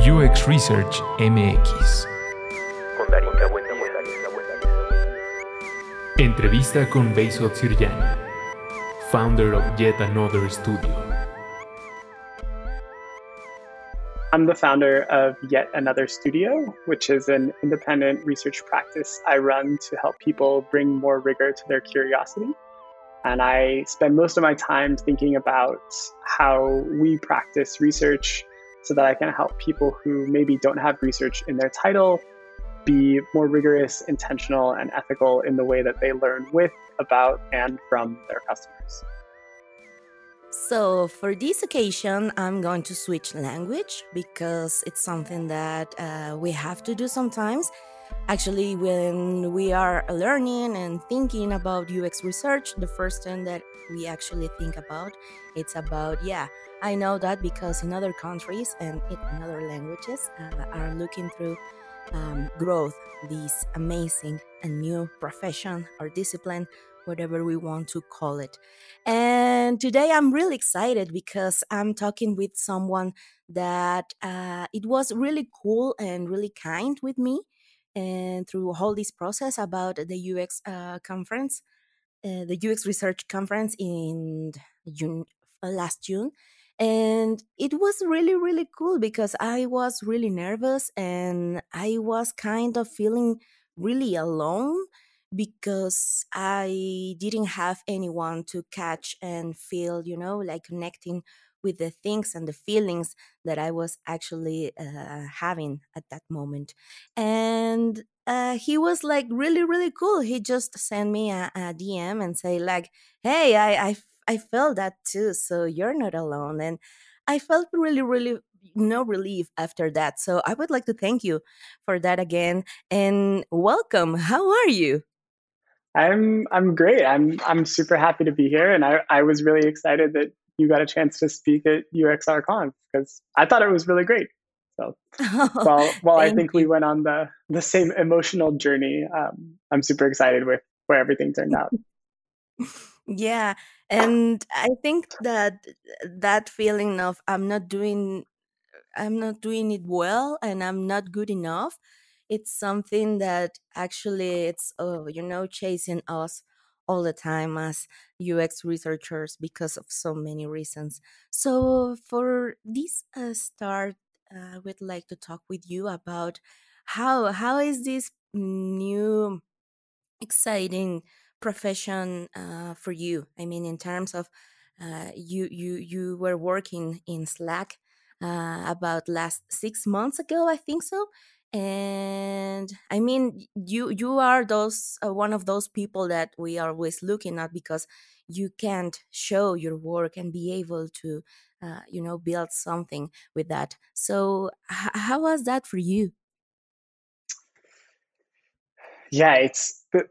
UX Research MX. Entrevista con Behzod Sirjani, founder of Yet Another Studio. I'm the founder of Yet Another Studio, which is an independent research practice I run to help people bring more rigor to their curiosity. And I spend most of my time thinking about how we practice research so that I can help people who maybe don't have research in their title be more rigorous, intentional, and ethical in the way that they learn with, about, and from their customers. So, for this occasion, I'm going to switch language because it's something that uh, we have to do sometimes. Actually, when we are learning and thinking about UX research, the first thing that we actually think about it's about yeah i know that because in other countries and in other languages uh, are looking through um, growth this amazing and new profession or discipline whatever we want to call it. And today i'm really excited because i'm talking with someone that uh, it was really cool and really kind with me and through all this process about the ux uh, conference uh, the UX Research Conference in June uh, last June, and it was really really cool because I was really nervous and I was kind of feeling really alone because I didn't have anyone to catch and feel, you know, like connecting with the things and the feelings that I was actually uh, having at that moment. And uh, he was like really, really cool. He just sent me a, a DM and say like, "Hey, I, I, I felt that too. So you're not alone." And I felt really, really no relief after that. So I would like to thank you for that again and welcome. How are you? I'm I'm great. I'm I'm super happy to be here, and I I was really excited that you got a chance to speak at UXRConf because I thought it was really great. So while while I think you. we went on the the same emotional journey, um, I'm super excited with where everything turned out. yeah, and I think that that feeling of I'm not doing I'm not doing it well and I'm not good enough. It's something that actually it's oh, you know chasing us all the time as UX researchers because of so many reasons. So, for this uh, start, I would like to talk with you about how how is this new exciting profession uh, for you? I mean, in terms of uh, you you you were working in Slack uh, about last six months ago, I think so, and i mean you you are those uh, one of those people that we are always looking at because you can't show your work and be able to uh, you know build something with that. So h- how was that for you? Yeah it's the,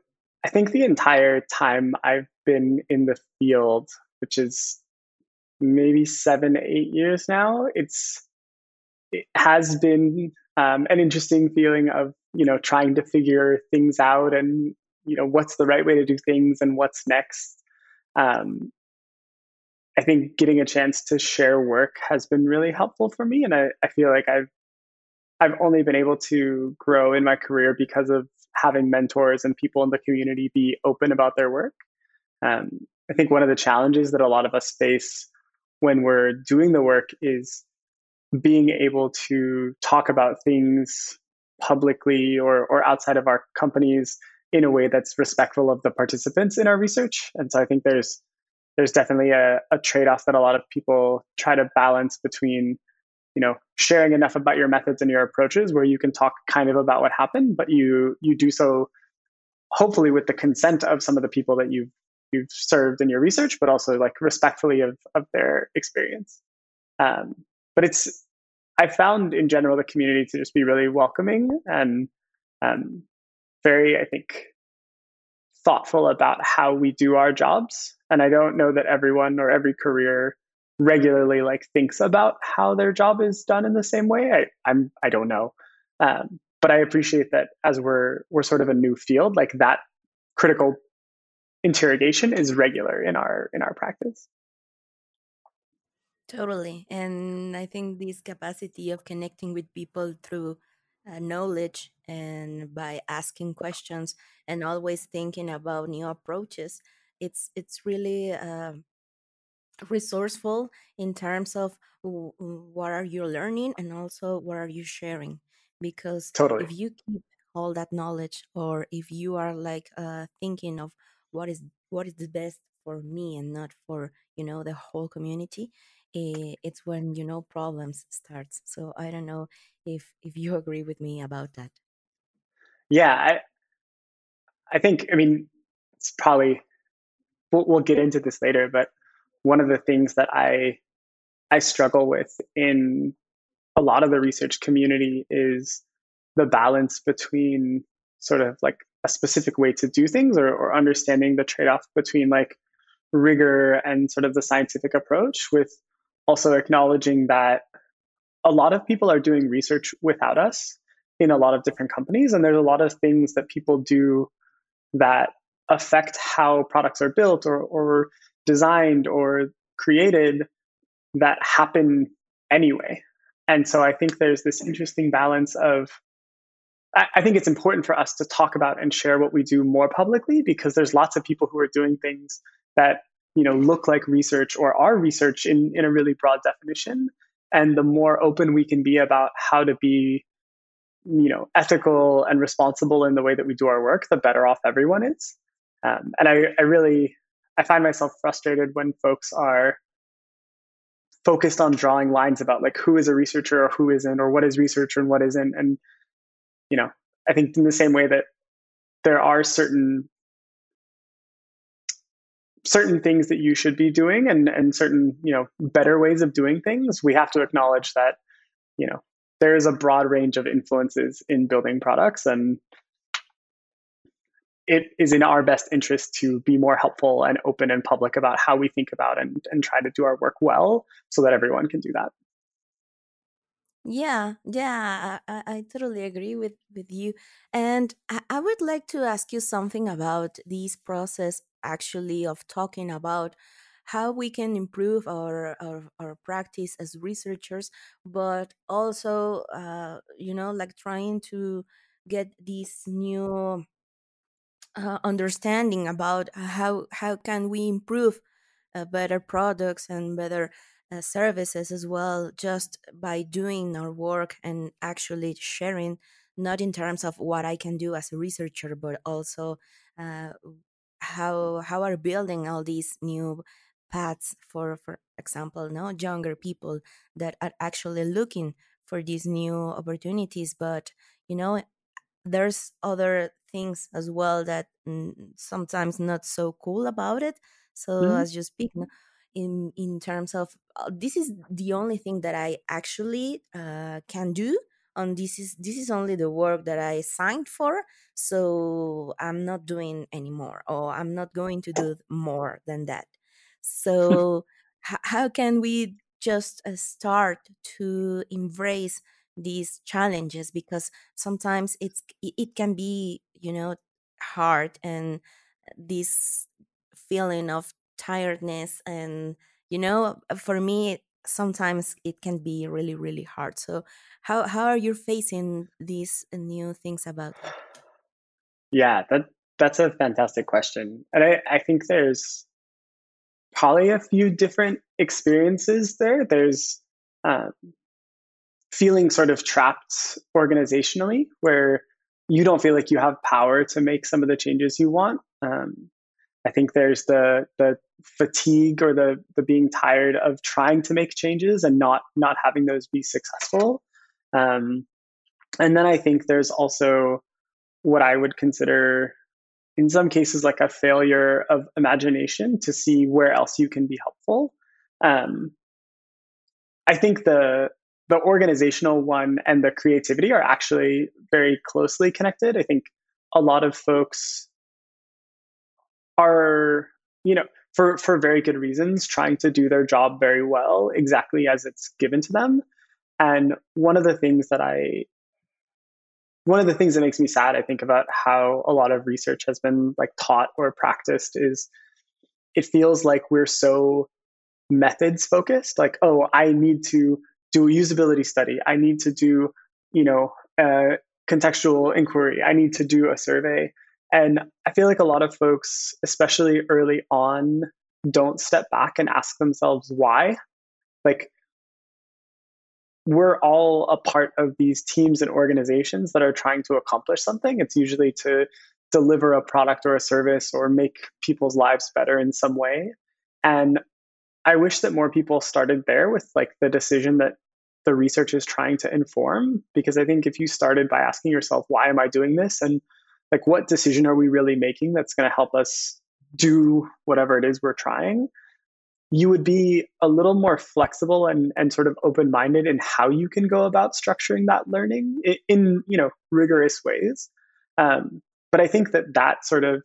i think the entire time i've been in the field which is maybe seven eight years now it's it has been um, an interesting feeling of you know trying to figure things out and you know what's the right way to do things and what's next um, i think getting a chance to share work has been really helpful for me and I, I feel like i've i've only been able to grow in my career because of having mentors and people in the community be open about their work. Um, i think one of the challenges that a lot of us face when we're doing the work is being able to talk about things publicly or, or outside of our companies in a way that's respectful of the participants in our research. And so I think there's there's definitely a, a trade-off that a lot of people try to balance between, you know, sharing enough about your methods and your approaches where you can talk kind of about what happened, but you you do so hopefully with the consent of some of the people that you've you've served in your research, but also like respectfully of of their experience. Um, but it's I found in general the community to just be really welcoming and um, very, I think, thoughtful about how we do our jobs. And I don't know that everyone or every career regularly like thinks about how their job is done in the same way. I, I'm I don't know, um, but I appreciate that as we're we're sort of a new field, like that critical interrogation is regular in our in our practice. Totally. And I think this capacity of connecting with people through uh, knowledge and by asking questions and always thinking about new approaches, it's it's really uh, resourceful in terms of w- what are you learning and also what are you sharing. Because Totally. if you keep all that knowledge, or if you are like uh, thinking of what is what is the best for me and not for you know the whole community eh, it's when you know problems starts so i don't know if if you agree with me about that. Yeah, I, I think, I mean, it's probably, we'll, we'll get into this later, but one of the things that I, I struggle with in a lot of the research community is the balance between sort of like a specific way to do things or, or understanding the trade-off between like rigor and sort of the scientific approach with also acknowledging that a lot of people are doing research without us in a lot of different companies and there's a lot of things that people do that affect how products are built or, or designed or created that happen anyway. And so i think there's this interesting balance of I, I think it's important for us to talk about and share what we do more publicly because there's lots of people who are doing things that you know look like research or are research in, in a really broad definition and the more open we can be about how to be you know ethical and responsible in the way that we do our work the better off everyone is. Um, and I, I really i find myself frustrated when folks are focused on drawing lines about like who is a researcher or who isn't or what is research and what isn't. And you know i think in the same way that there are certain certain things that you should be doing and and certain you know better ways of doing things we have to acknowledge that you know there is a broad range of influences in building products and it is in our best interest to be more helpful and open and public about how we think about and, and try to do our work well so that everyone can do that Yeah, yeah, I, I totally agree with with you. And I, I would like to ask you something about this process actually of talking about how we can improve our our, our practice as researchers, but also uh, you know, like trying to get this new uh, understanding about how how can we improve uh, better products and better uh, services as well just by doing our work and actually sharing not in terms of what i can do as a researcher but also uh, how how are building all these new paths for for example no younger people that are actually looking for these new opportunities but you know there's other things as well that mm, sometimes not so cool about it so Mhm. as you speak in in terms of uh, this is the only thing that i actually uh, can do and this is this is only the work that i signed for so i'm not doing anymore or i'm not going to do more than that. So h- how can we just uh, start to embrace these challenges? Because sometimes it's it it can be you know hard and this feeling of tiredness and you know for me sometimes it can be really really hard. So how how are you facing these new things about yeah that that's a fantastic question and i, I think there's probably a few different experiences there. There's um, feeling sort of trapped organizationally where you don't feel like you have power to make some of the changes you want. Um, I think there's the the fatigue or the the being tired of trying to make changes and not not having those be successful. Um, and then I think there's also what I would consider in some cases like a failure of imagination to see where else you can be helpful. Um, I think the the organizational one and the creativity are actually very closely connected. I think a lot of folks are, you know, for for very good reasons, trying to do their job very well, exactly as it's given to them. And one of the things that I one of the things that makes me sad, I think, about how a lot of research has been like taught or practiced is it feels like we're so methods focused like oh i need to do a usability study. I need to do you know contextual inquiry. I need to do a survey and i feel like a lot of folks especially early on don't step back and ask themselves why like we're all a part of these teams and organizations that are trying to accomplish something it's usually to deliver a product or a service or make people's lives better in some way and I wish that more people started there with like the decision that the research is trying to inform. Because I think if you started by asking yourself, why am I doing this? And like, what decision are we really making that's going to help us do whatever it is we're trying? You would be a little more flexible and, and sort of open minded in how you can go about structuring that learning in, in you know rigorous ways. Um, but I think that that sort of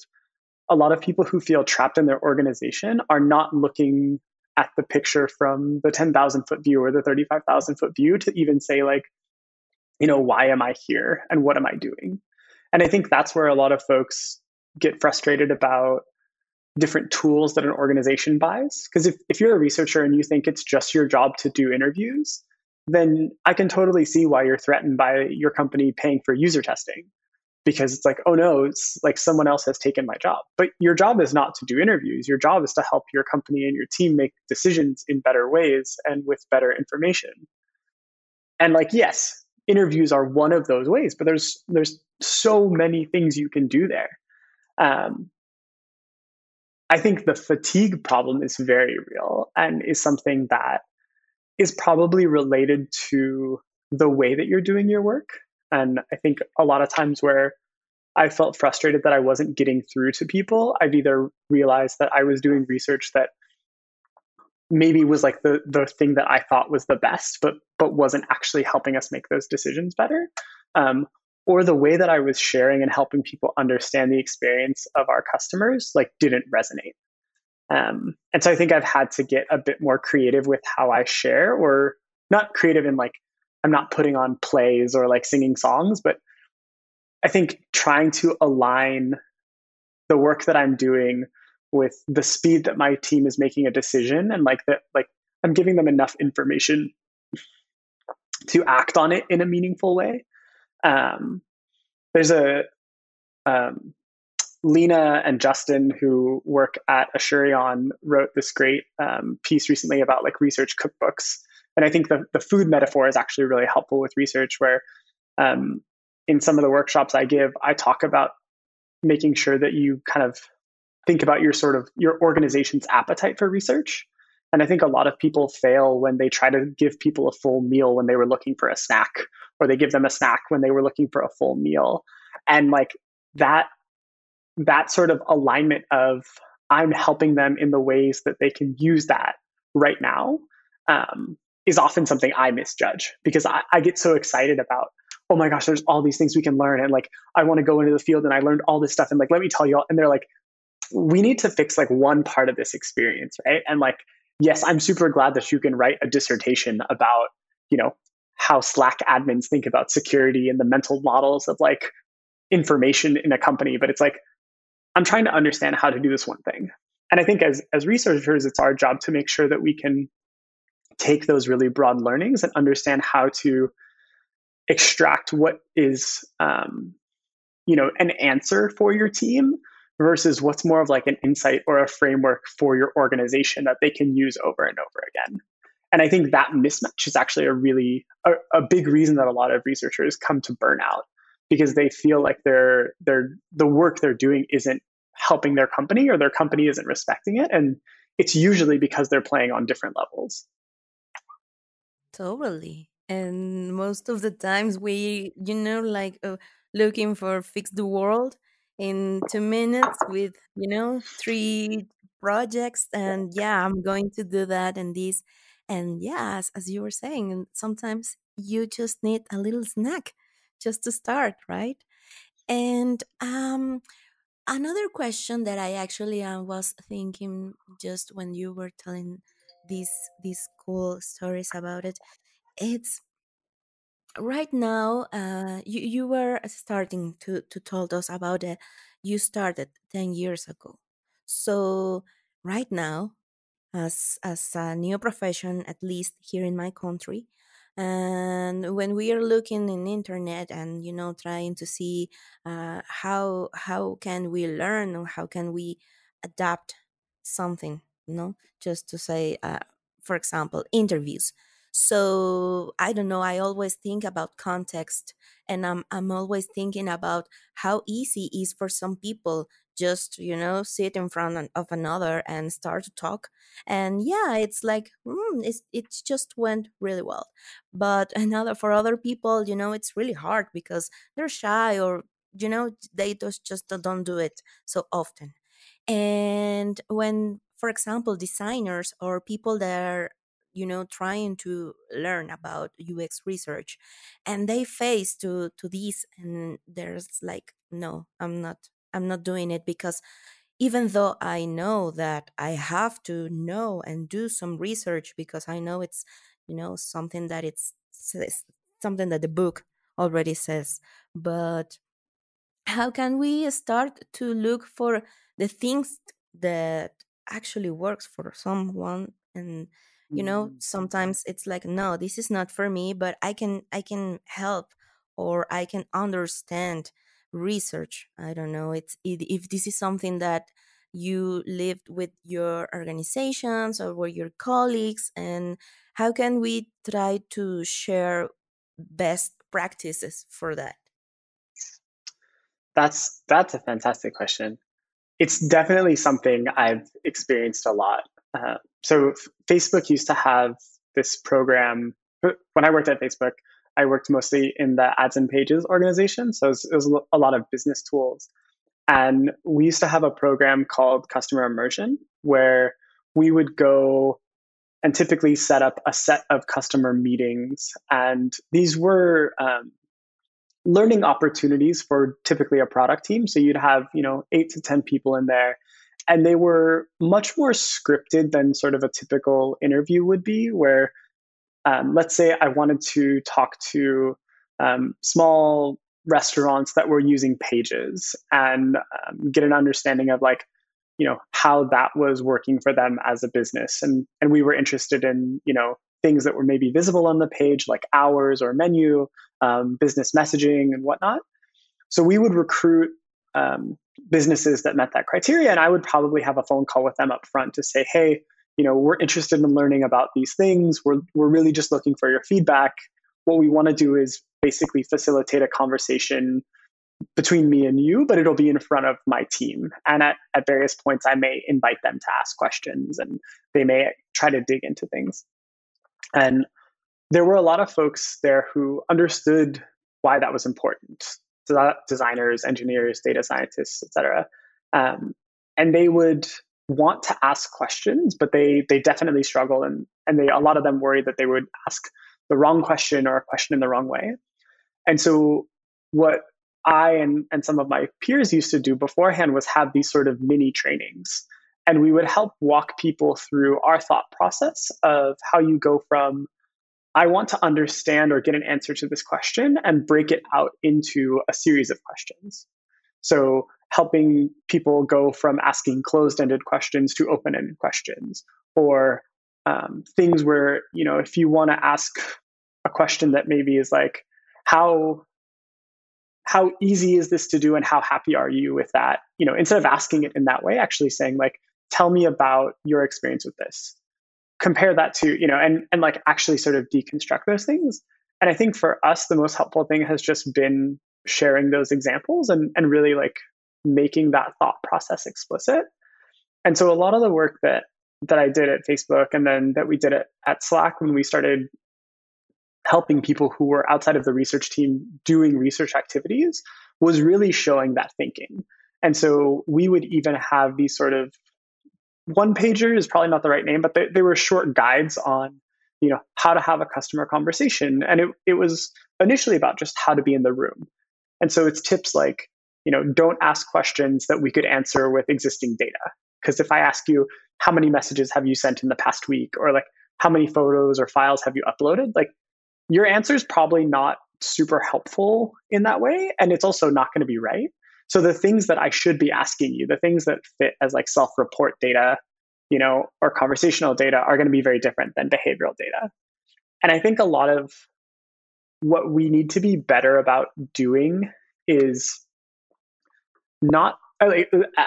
a lot of people who feel trapped in their organization are not looking at the picture from the 10,000 foot view or the 35,000 foot view to even say, like, you know, why am I here and what am I doing? And I think that's where a lot of folks get frustrated about different tools that an organization buys. Because if, if you're a researcher and you think it's just your job to do interviews, then I can totally see why you're threatened by your company paying for user testing because it's like, oh no, it's like someone else has taken my job. But your job is not to do interviews. Your job is to help your company and your team make decisions in better ways and with better information. And like, yes, interviews are one of those ways, but there's there's so many things you can do there. Um, I think the fatigue problem is very real and is something that is probably related to the way that you're doing your work. And I think a lot of times where I felt frustrated that I wasn't getting through to people, I've either realized that I was doing research that maybe was like the the thing that I thought was the best, but but wasn't actually helping us make those decisions better. Um, or the way that I was sharing and helping people understand the experience of our customers like didn't resonate. Um, and so I think I've had to get a bit more creative with how I share, or not creative in like I'm not putting on plays or like singing songs, but I think trying to align the work that I'm doing with the speed that my team is making a decision and like that like I'm giving them enough information to act on it in a meaningful way. Um, there's a um, Lena and Justin who work at Asurion wrote this great um, piece recently about like research cookbooks and I think the, the food metaphor is actually really helpful with research where um, in some of the workshops I give, I talk about making sure that you kind of think about your sort of your organization's appetite for research. And I think a lot of people fail when they try to give people a full meal when they were looking for a snack, or they give them a snack when they were looking for a full meal. And like that, that sort of alignment of I'm helping them in the ways that they can use that right now um, is often something I misjudge because I, I get so excited about, oh my gosh, there's all these things we can learn. And like, I want to go into the field and I learned all this stuff. And like, let me tell you all. And they're like, we need to fix like one part of this experience, right? And like, yes, I'm super glad that you can write a dissertation about, you know, how Slack admins think about security and the mental models of like information in a company. But it's like, I'm trying to understand how to do this one thing. And I think as as researchers, it's our job to make sure that we can take those really broad learnings and understand how to extract what is um, you know an answer for your team versus what's more of like an insight or a framework for your organization that they can use over and over again and i think that mismatch is actually a really a, a big reason that a lot of researchers come to burnout because they feel like they're they're the work they're doing isn't helping their company or their company isn't respecting it and it's usually because they're playing on different levels Totally. And most of the times we, you know, like uh, looking for fix the world in two minutes with, you know, three projects. And yeah, I'm going to do that and this. And yeah, as, you were saying, and sometimes you just need a little snack just to start, right? And um, another question that I actually uh, was thinking just when you were telling these these cool stories about it it's right now uh, you, you were starting to to told us about it you started 10 years ago so right now as as a new profession, at least here in my country. And when we are looking in internet and you know trying to see uh, how how can we learn or how can we adapt something, you know, just to say, uh, for example, interviews. So I don't know. I always think about context, and I'm I'm always thinking about how easy it is for some people just you know sit in front of another and start to talk and yeah it's like mm, it's it's just went really well but another for other people you know it's really hard because they're shy or you know they just just don't do it so often and when for example designers or people that are you know trying to learn about ux research and they face to to this and there's like no i'm not i'm not doing it because even though i know that i have to know and do some research because i know it's you know something that it's something that the book already says but how can we start to look for the things that actually works for someone and you know mm-hmm. sometimes it's like no this is not for me but i can i can help or i can understand research i don't know it's if this is something that you lived with your organizations or with your colleagues and how can we try to share best practices for that that's that's a fantastic question it's definitely something i've experienced a lot uh, so Facebook used to have this program. When I worked at Facebook, I worked mostly in the ads and pages organization. So it was, it was a lot of business tools. And we used to have a program called Customer Immersion where we would go and typically set up a set of customer meetings. And these were um, learning opportunities for typically a product team. So you'd have, you know, eight to 10 people in there and they were much more scripted than sort of a typical interview would be where um, let's say i wanted to talk to um, small restaurants that were using pages and um, get an understanding of like you know how that was working for them as a business. And and we were interested in you know things that were maybe visible on the page like hours or menu um, business messaging and whatnot. So we would recruit um, businesses that met that criteria and i would probably have a phone call with them up front to say hey you know we're interested in learning about these things. We're, we're really just looking for your feedback. What we want to do is basically facilitate a conversation between me and you but it'll be in front of my team. And at, at various points i may invite them to ask questions and they may try to dig into things. And there were a lot of folks there who understood why that was important designers, engineers, data scientists, etc. Um, and they would want to ask questions, but they they definitely struggle, and and they a lot of them worry that they would ask the wrong question or a question in the wrong way. And so what I and, and some of my peers used to do beforehand was have these sort of mini trainings. And we would help walk people through our thought process of how you go from I want to understand or get an answer to this question and break it out into a series of questions. So, helping people go from asking closed ended questions to open ended questions, or um, things where, you know, if you want to ask a question that maybe is like, how how easy is this to do and how happy are you with that you know instead of asking it in that way actually saying like tell me about your experience with this compare that to you know and and like actually sort of deconstruct those things. And i think for us the most helpful thing has just been sharing those examples and and really like making that thought process explicit. And so a lot of the work that that i did at facebook and then that we did it at slack when we started helping people who were outside of the research team doing research activities was really showing that thinking. And so we would even have these sort of one pager is probably not the right name, but they, they were short guides on you know how to have a customer conversation. And it, it was initially about just how to be in the room. And so it's tips like you know don't ask questions that we could answer with existing data. Because if i ask you how many messages have you sent in the past week? or like how many photos or files have you uploaded? like your answer is probably not super helpful in that way and it's also not going to be right so the things that I should be asking you, the things that fit as like self-report data, you know, or conversational data are going to be very different than behavioral data. And I think a lot of what we need to be better about doing is not uh,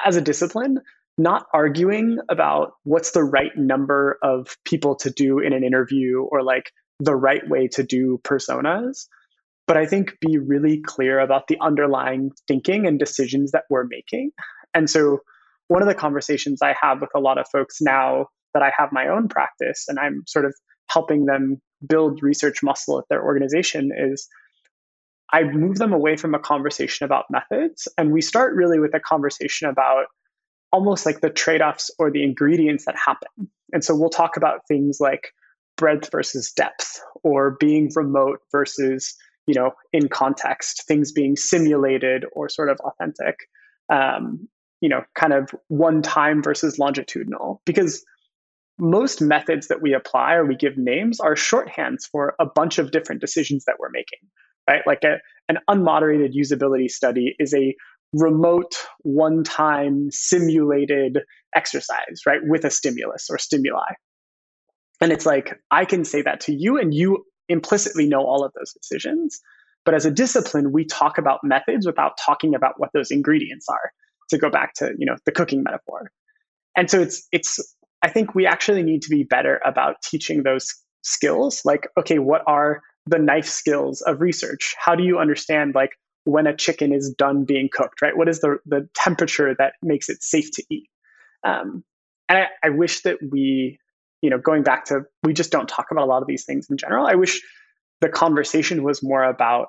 as a discipline not arguing about what's the right number of people to do in an interview or like the right way to do personas but i think be really clear about the underlying thinking and decisions that we're making and so one of the conversations i have with a lot of folks now that i have my own practice and i'm sort of helping them build research muscle at their organization is I move them away from a conversation about methods and we start really with a conversation about almost like the trade offs or the ingredients that happen. And so we'll talk about things like breadth versus depth or being remote versus you know in context things being simulated or sort of authentic um, you know kind of one time versus longitudinal. Because most methods that we apply or we give names are shorthands for a bunch of different decisions that we're making right? Like a, an unmoderated usability study is a remote one time simulated exercise right with a stimulus or stimuli. And it's like i can say that to you and you implicitly know all of those decisions but as a discipline we talk about methods without talking about what those ingredients are to go back to you know the cooking metaphor and so it's it's I think we actually need to be better about teaching those skills. Like, okay, what are the knife skills of research? How do you understand like when a chicken is done being cooked, right? What is the the temperature that makes it safe to eat? Um, and I, I wish that we, you know, going back to we just don't talk about a lot of these things in general. I wish the conversation was more about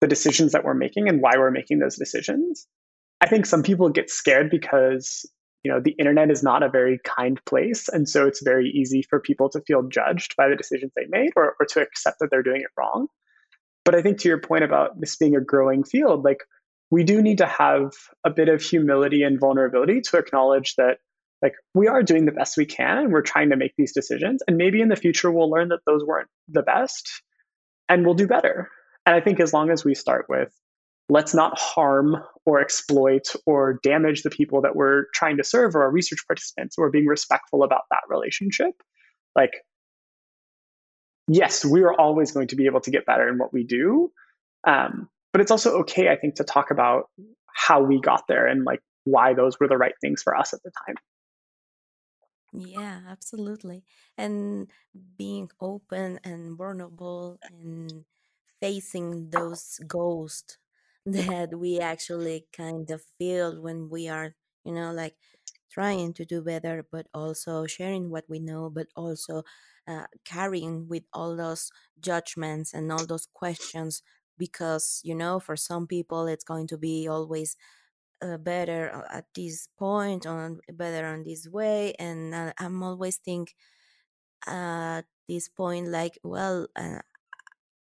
the decisions that we're making and why we're making those decisions. I think some people get scared because you know the internet is not a very kind place and so it's very easy for people to feel judged by the decisions they made or, or to accept that they're doing it wrong but i think to your point about this being a growing field like we do need to have a bit of humility and vulnerability to acknowledge that like we are doing the best we can and we're trying to make these decisions and maybe in the future we'll learn that those weren't the best and we'll do better. And i think as long as we start with let's not harm or exploit or damage the people that we're trying to serve or our research participants or being respectful about that relationship like yes we're always going to be able to get better in what we do. Um, but it's also okay i think to talk about how we got there and like why those were the right things for us at the time Yeah, absolutely. And being open and vulnerable and facing those ghosts that we actually kind of feel when we are, you know, like trying to do better, but also sharing what we know, but also uh, carrying with all those judgments and all those questions. Because, you know, for some people, it's going to be always uh, better uh, at this point, on better on this way. And uh, I'm always think at this point, like, well, uh,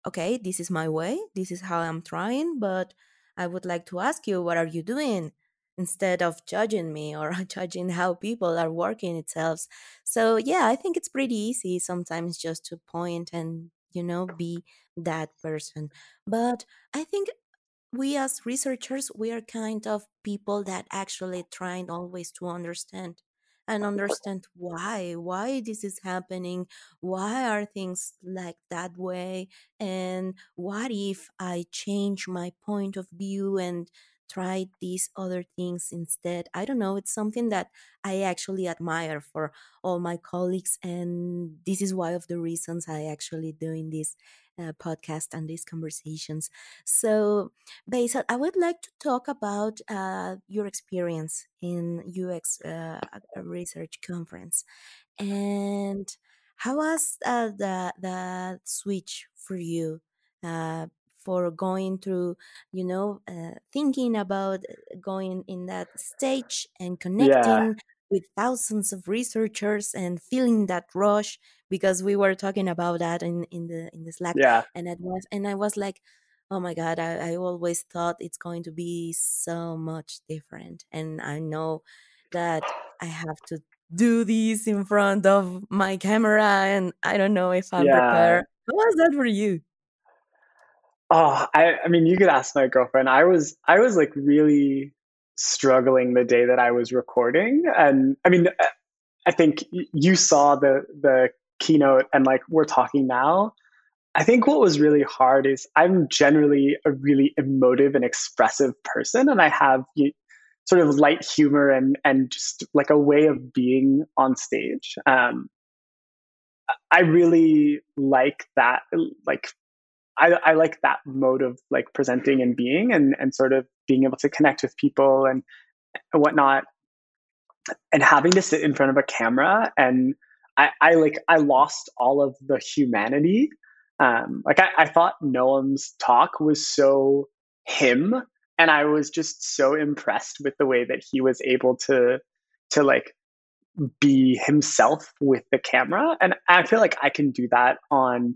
okay, this is my way, this is how I'm trying, but I would like to ask you, what are you doing? Instead of judging me or judging how people are working itself. So, yeah, I think it's pretty easy sometimes just to point and, you know, be that person. But I think we as researchers, we are kind of people that actually trying always to understand and understand why why this is happening why are things like that way and what if i change my point of view and try these other things instead? I don't know it's something that i actually admire for all my colleagues and this is one of the reasons i actually doing this uh, podcast and these conversations. So Basil, I would like to talk about uh, your experience in UX uh, research conference, and how was uh, the the switch for you uh, for going through, you know, uh, thinking about uh, going in that stage and yeah. connecting with thousands of researchers and feeling that rush because we were talking about that in in the in the Slack, yeah and it was and I was like Oh my God, I, I always thought it's going to be so much different. And I know that I have to do this in front of my camera, and I don't know if I'm yeah prepared. How was that for you? oh I, I mean you could ask my girlfriend i was i was like really struggling the day that i was recording and i mean I think you saw the the keynote and like we're talking now. I think what was really hard is I'm generally a really emotive and expressive person, and I have sort of light humor and and just like a way of being on stage. Um, I really like that, like I, I like that mode of like presenting and being and and sort of being able to connect with people and, and whatnot and having to sit in front of a camera and I, I like I lost all of the humanity. Um, like I, I thought Noam's talk was so him, and I was just so impressed with the way that he was able to to like be himself with the camera. And I feel like I can do that on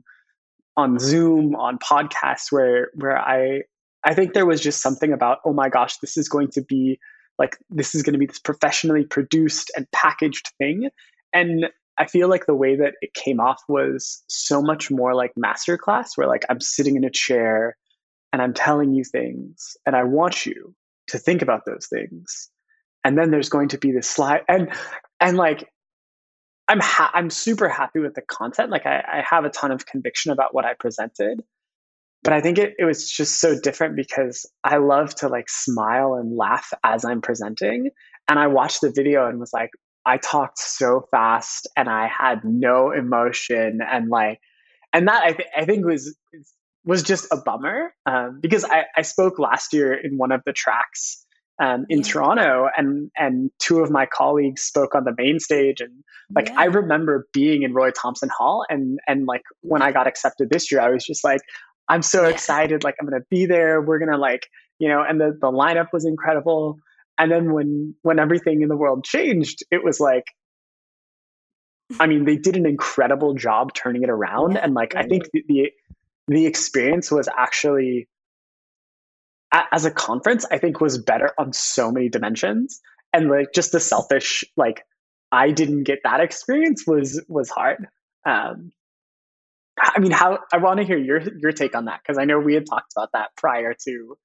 on Zoom, on podcasts where where I I think there was just something about, oh my gosh, this is going to be like this is going to be this professionally produced and packaged thing. And I feel like the way that it came off was so much more like masterclass, where like I'm sitting in a chair and I'm telling you things, and I want you to think about those things. And then there's going to be this slide, and and like I'm ha- I'm super happy with the content. Like I, I have a ton of conviction about what I presented, but I think it, it was just so different because I love to like smile and laugh as I'm presenting. And I watched the video and was like, I talked so fast and I had no emotion and like, and that I, th- I think was was just a bummer um, because I, I spoke last year in one of the tracks um, in yeah. Toronto, and and two of my colleagues spoke on the main stage, and like yeah. I remember being in Roy Thomson Hall, and and like when I got accepted this year, I was just like, I'm so yeah. excited, like I'm gonna be there. We're gonna like you know, and the the lineup was incredible and then when when everything in the world changed it was like i mean they did an incredible job turning it around yeah, and like i think the, the, the experience was actually as a conference i think was better on so many dimensions. And like just the selfish like i didn't get that experience was was hard. Um i mean how i want to hear your your take on that because i know we had talked about that prior to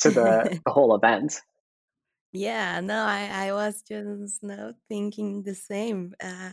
to the the whole event. Yeah, no, I, I was just now thinking the same. Uh,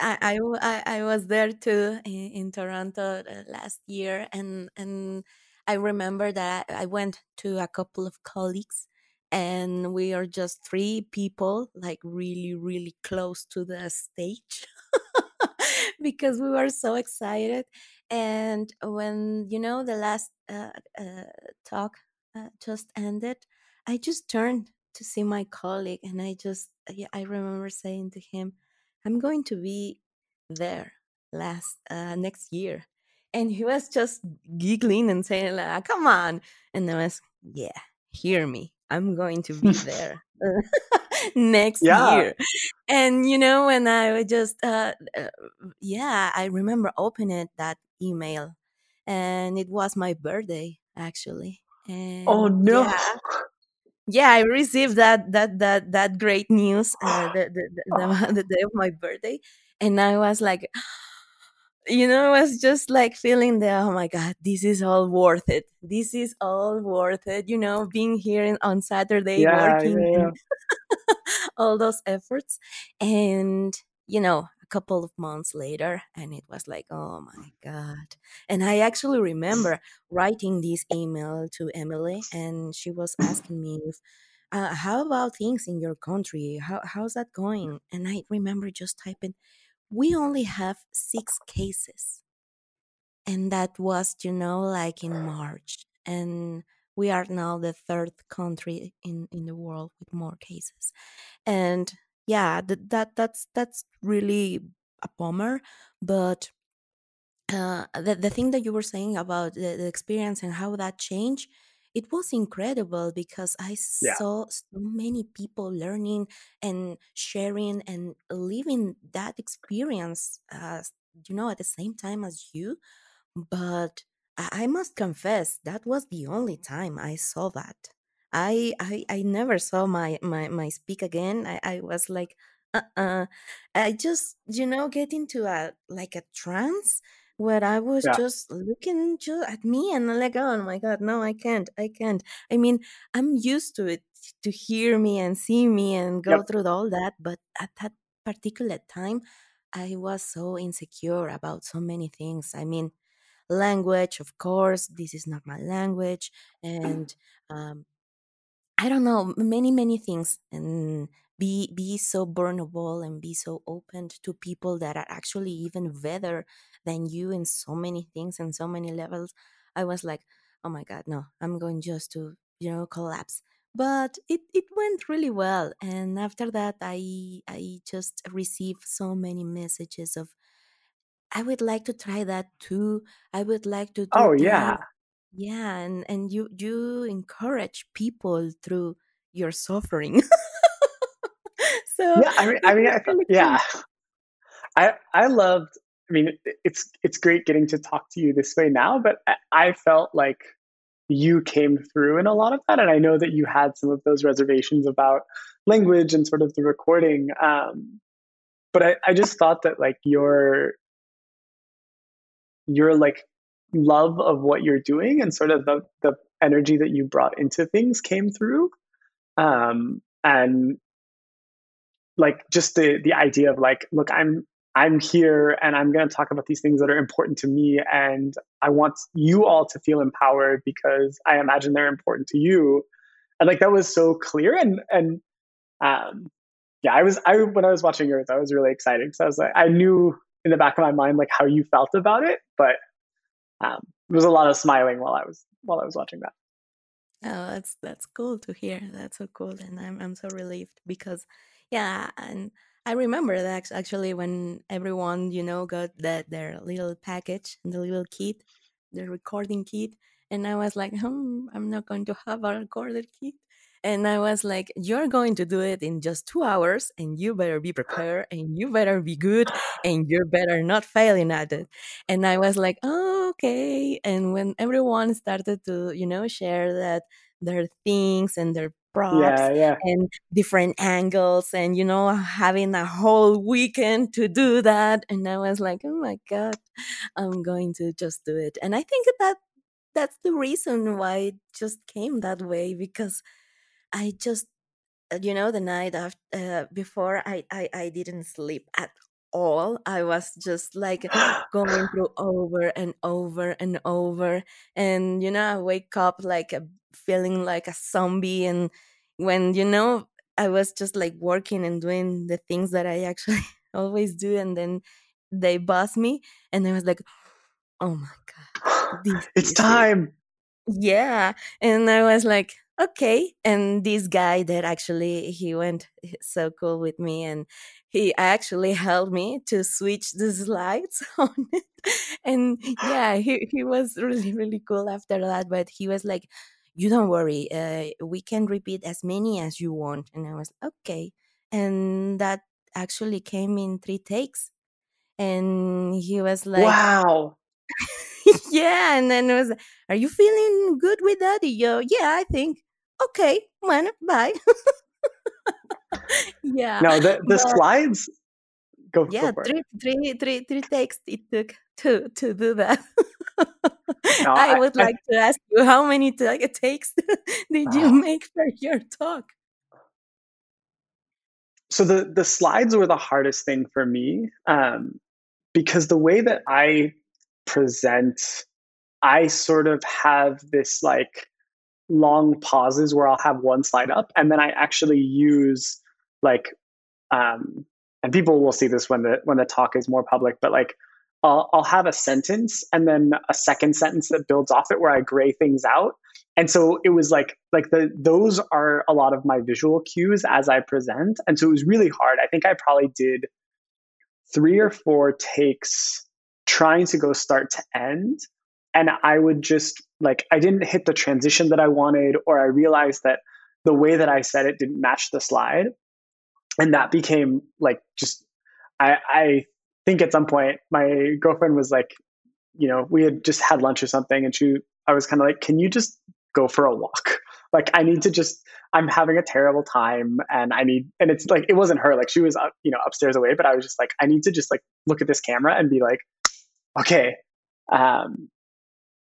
I, I, I, was there too in, in Toronto uh, last year, and and I remember that I went to a couple of colleagues, and we are just three people, like really, really close to the stage, because we were so excited. And when you know the last uh, uh, talk uh, just ended, I just turned to see my colleague and i just i remember saying to him i'm going to be there last uh, next year and he was just giggling and saying like come on. And i was yeah hear me. I'm going to be there next yeah. year. And you know when i was just uh, uh, yeah i remember opening that email and it was my birthday actually. Oh, and oh no. yeah, yeah i received that that that that great news uh, the, the, the, the, day of my birthday and i was like you know i was just like feeling the oh my god this is all worth it. This is all worth it you know being here in, on saturday yeah, working yeah, yeah. all those efforts. And you know a couple of months later and it was like oh my god. And i actually remember writing this email to emily and she was asking me if uh, how about things in your country? How, how's that going? And i remember just typing we only have six cases and that was you know like in march and we are now the third country in in the world with more cases. And yeah that, that that's that's really a bummer but uh, the, the thing that you were saying about the, the experience and how that changed it was incredible because I yeah. saw so many people learning and sharing and living that experience, uh, you know, at the same time as you. But I must confess, that was the only time I saw that. I I, I never saw my, my my speak again. I, I was like, uh uh I just you know get into a like a trance where I was yeah. just looking just at me and I'm like, oh my god, no, I can't, I can't. I mean, I'm used to it to hear me and see me and go yep. through all that, but at that particular time, I was so insecure about so many things. I mean, language, of course, this is not my language, and um, I don't know many many things, and be be so vulnerable and be so open to people that are actually even better than you in so many things and so many levels. I was like, oh my god, no, I'm going just to you know collapse but it, it went really well and after that i i just received so many messages of i would like to try that too i would like to Oh that yeah. yeah and and you you encourage people through your suffering so Yeah, I mean I mean I yeah. I I loved I mean it's it's great getting to talk to you this way now, but I, felt like you came through in a lot of that and I know that you had some of those reservations about language and sort of the recording um but I, I just thought that like your your like love of what you're doing and sort of the the energy that you brought into things came through um and like just the the idea of like look i'm i'm here and i'm going to talk about these things that are important to me and i want you all to feel empowered because i imagine they're important to you. And like that was so clear and and um yeah i was i when i was watching yours i was really excited because i was like i knew in the back of my mind like how you felt about it but um there was a lot of smiling while i was while i was watching that. Oh, that's that's cool to hear. That's so cool, and I'm I'm so relieved because, yeah, and I remember that actually when everyone you know got that their little package and the little kit, the recording kit, and I was like, hmm, I'm not going to have a recorded kit, and I was like, you're going to do it in just two hours, and you better be prepared, and you better be good, and you better not failing at it. And I was like, oh, okay. And when everyone started to, you know, share that their things and their props yeah. yeah and different angles and you know having a whole weekend to do that. And i was like oh my god i'm going to just do it. And i think that that's the reason why it just came that way because i just uh, you know the night after uh, before I, I i didn't sleep at all. I was just like going through over and over and over. And you know i wake up like a, feeling like a zombie and when you know i was just like working and doing the things that i actually always do and then they buzz me and i was like oh my god this it's time yeah, and I was like, okay. And this guy that actually he went so cool with me, and he actually helped me to switch the slides on it. And yeah, he he was really really cool after that. But he was like, "You don't worry, uh, we can repeat as many as you want." And I was okay, and that actually came in three takes. And he was like, wow yeah, and then it was, are you feeling good with that? Yo, yeah, I think. Okay, bueno, bye. yeah, no the the but slides go go yeah, it three, three, three, three takes it took to to do that. No I i would i like to ask you, how many ta- takes did you make for your talk? so the the slides were the hardest thing for me um, because the way that I present, I sort of have this like long pauses where I'll have one slide up and then I actually use like um, and people will see this when the when the talk is more public, but like I'll, I'll have a sentence and then a second sentence that builds off it where I gray things out. And so it was like like the those are a lot of my visual cues as I present. And so it was really hard. I think I probably did three or four takes trying to go start to end. And I would just like I didn't hit the transition that I wanted, or I realized that the way that I said it didn't match the slide. And that became like just I I think at some point my girlfriend was like, you know, we had just had lunch or something, and she, I was kind of like, can you just go for a walk? Like, I need to just, I'm having a terrible time, and I need, and it's like, it wasn't her, like she was, up, you know, upstairs away, but I was just like, I need to just like look at this camera and be like, okay. Um,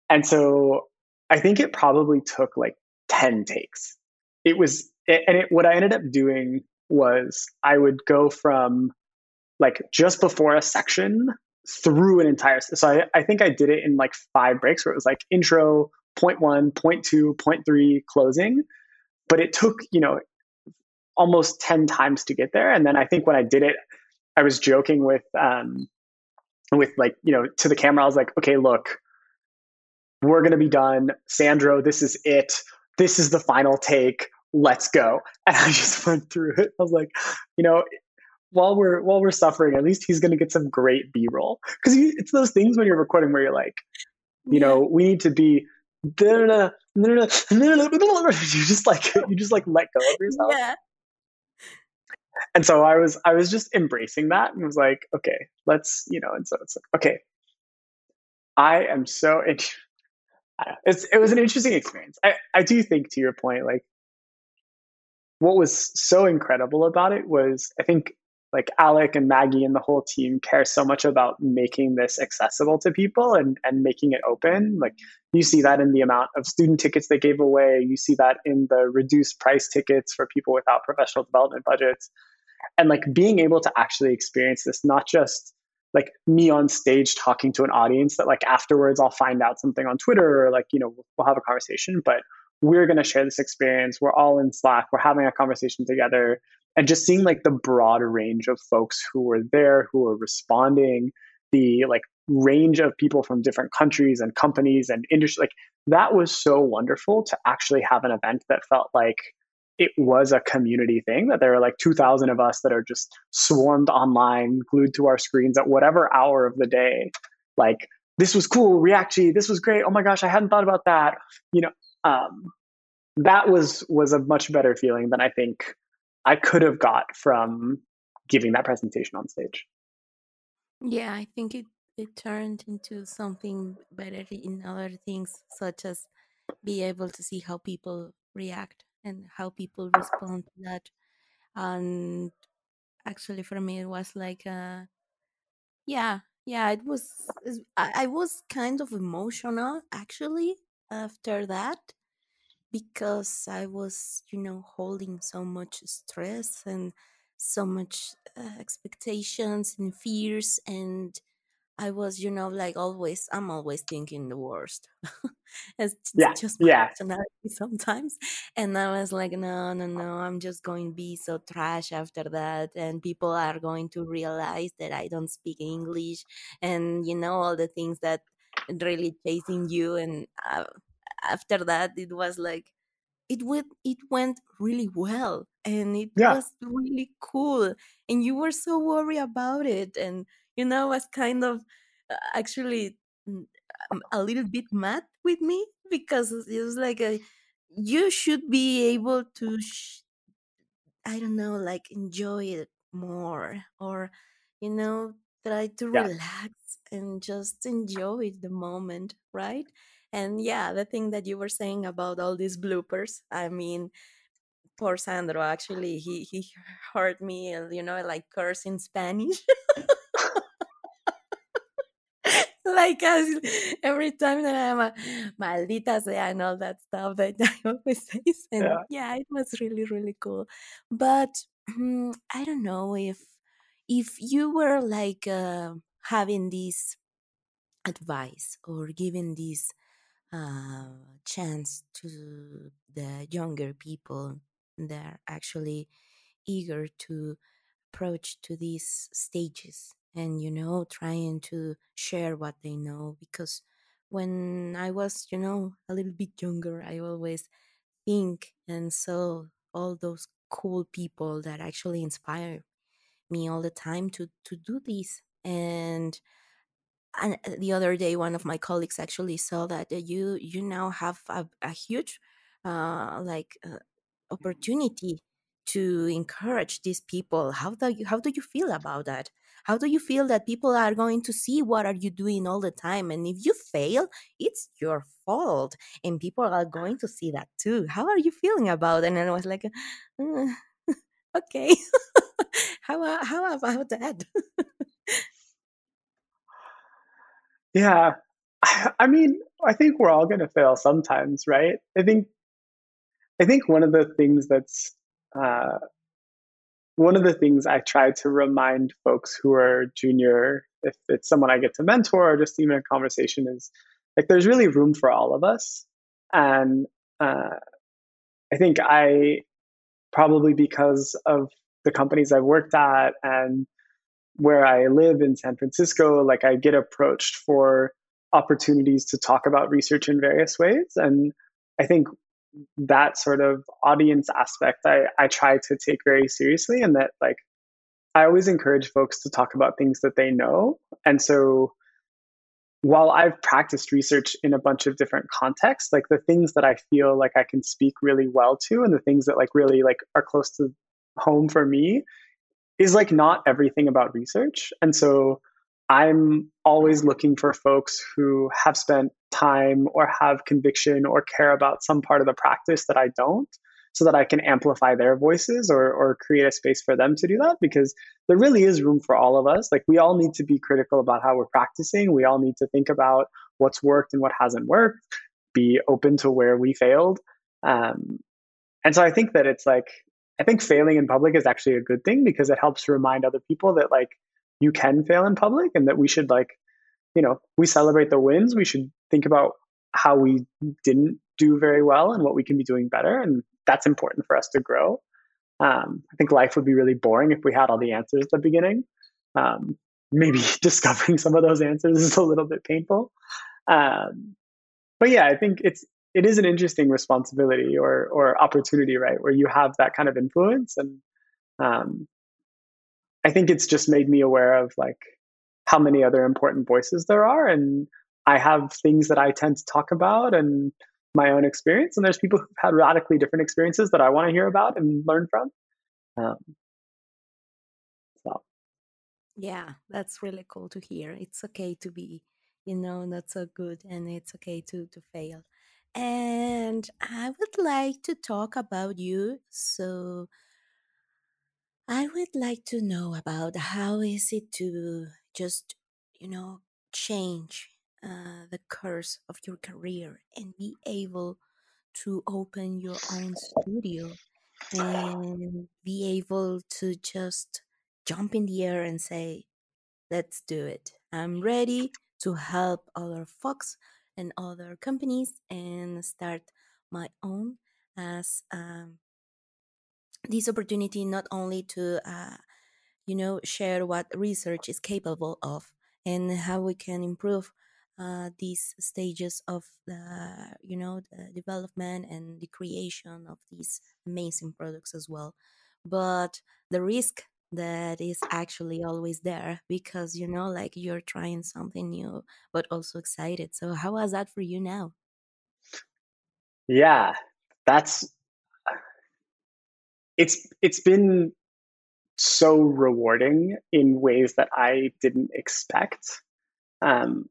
and so I think it probably took like 10 takes. It was, and it, what I ended up doing was I would go from like just before a section through an entire so I, I think i did it in like five breaks where it was like intro point one point two point three closing. But it took you know almost 10 times to get there. And then i think when i did it i was joking with um with like you know to the camera. I was like okay look we're to be done. Sandro this is it. This is the final take. Let's go. And i just went through it. I was like you know while we're while we're suffering, at least he's going to get some great B roll because it's those things when you're recording where you're like, you know, we need to be. You just like you just like let go of yourself. Yeah. And so I was I was just embracing that and was like, okay, let's you know. And so it's like, okay, I am so. It's it was an interesting experience. I I do think to your point, like what was so incredible about it was I think like Alec and Maggie and the whole team care so much about making this accessible to people and, and making it open. Like you see that in the amount of student tickets they gave away. You see that in the reduced price tickets for people without professional development budgets. And like being able to actually experience this, not just like me on stage talking to an audience that like afterwards I'll find out something on Twitter or like, you know, we'll have a conversation, but we're going to share this experience. We're all in Slack. We're having a conversation together and just seeing like the broad range of folks who were there who were responding the like range of people from different countries and companies and industry like that was so wonderful to actually have an event that felt like it was a community thing that there are like 2000 of us that are just swarmed online glued to our screens at whatever hour of the day. Like this was cool reacti this was great oh my gosh i hadn't thought about that you know um, that was was a much better feeling than i think I could have got from giving that presentation on stage. Yeah, I think it it turned into something better in other things, such as be able to see how people react and how people respond to that. And actually, for me, it was like, uh, yeah, yeah, it was. I was kind of emotional actually after that because I was, you know, holding so much stress and so much uh, expectations and fears and I was, you know, like always, I'm always thinking the worst. it's yeah, just my yeah. personality sometimes. And I was like, no, no, no, I'm just going to be so trash after that. And people are going to realize that I don't speak English and, you know, all the things that really chasing you. And uh, after that it was like it went it went really well and it yeah. was really cool and you were so worried about it and you know was kind of uh, actually mm, um, a little bit mad with me because it was like a, you should be able to sh- i don't know like enjoy it more or you know try to yeah. relax and just enjoy the moment right and yeah, the thing that you were saying about all these bloopers, I mean, poor Sandro, actually, he, he heard me, uh, you know, like curse in Spanish. like as every time that I'm a maldita sea and all that stuff that I always say. And yeah. yeah, it was really, really cool. But um, I don't know if if you were like uh, having this advice or giving this uh, chance to the younger people that are actually eager to approach to these stages and you know trying to share what they know because when i was you know a little bit younger i always think and saw all those cool people that actually inspire me all the time to to do this. And and uh, the other day one of my colleagues actually saw that uh, you you now have a, a huge uh, like uh, opportunity to encourage these people. How do you how do you feel about that? How do you feel that people are going to see what are you doing all the time? And if you fail it's your fault and people are going to see that too. How are you feeling about it? And i was like uh, okay. How how about that Yeah. I mean, I think we're all going to fail sometimes, right? I think I think one of the things that's uh, one of the things I try to remind folks who are junior, if it's someone I get to mentor or just even a conversation, is like there's really room for all of us. And uh, I think I probably because of the companies I've worked at and where I live in San Francisco, like I get approached for opportunities to talk about research in various ways. And I think that sort of audience aspect I, I try to take very seriously and that like I always encourage folks to talk about things that they know. And so while I've practiced research in a bunch of different contexts, like the things that I feel like I can speak really well to and the things that like really like are close to home for me is like not everything about research. And so I'm always looking for folks who have spent time or have conviction or care about some part of the practice that I don't so that I can amplify their voices or, or create a space for them to do that because there really is room for all of us. Like we all need to be critical about how we're practicing. We all need to think about what's worked and what hasn't worked, be open to where we failed. Um, and so I think that it's like, I think failing in public is actually a good thing because it helps remind other people that like you can fail in public and that we should like you know we celebrate the wins. We should think about how we didn't do very well and what we can be doing better and that's important for us to grow. Um, i think life would be really boring if we had all the answers at the beginning. Um, maybe discovering some of those answers is a little bit painful. Um, but yeah i think it's it is an interesting responsibility or or opportunity right where you have that kind of influence and um, I think it's just made me aware of like how many other important voices there are. And I have things that I tend to talk about and my own experience. And there's people who've had radically different experiences that I want to hear about and learn from. Um, so. Yeah, that's really cool to hear. It's okay to be, you know, not so good and it's okay to, to fail. And I would like to talk about you. So, I would like to know about how is it to just, you know, change uh, the course of your career and be able to open your own studio and be able to just jump in the air and say, let's do it. I'm ready to help other folks and other companies and start my own as um, this opportunity not only to uh, you know share what research is capable of and how we can improve uh, these stages of the you know the development and the creation of these amazing products as well. But the risk that is actually always there because you know like you're trying something new but also excited so how was that for you now yeah that's it's it's been so rewarding in ways that I didn't expect. Um,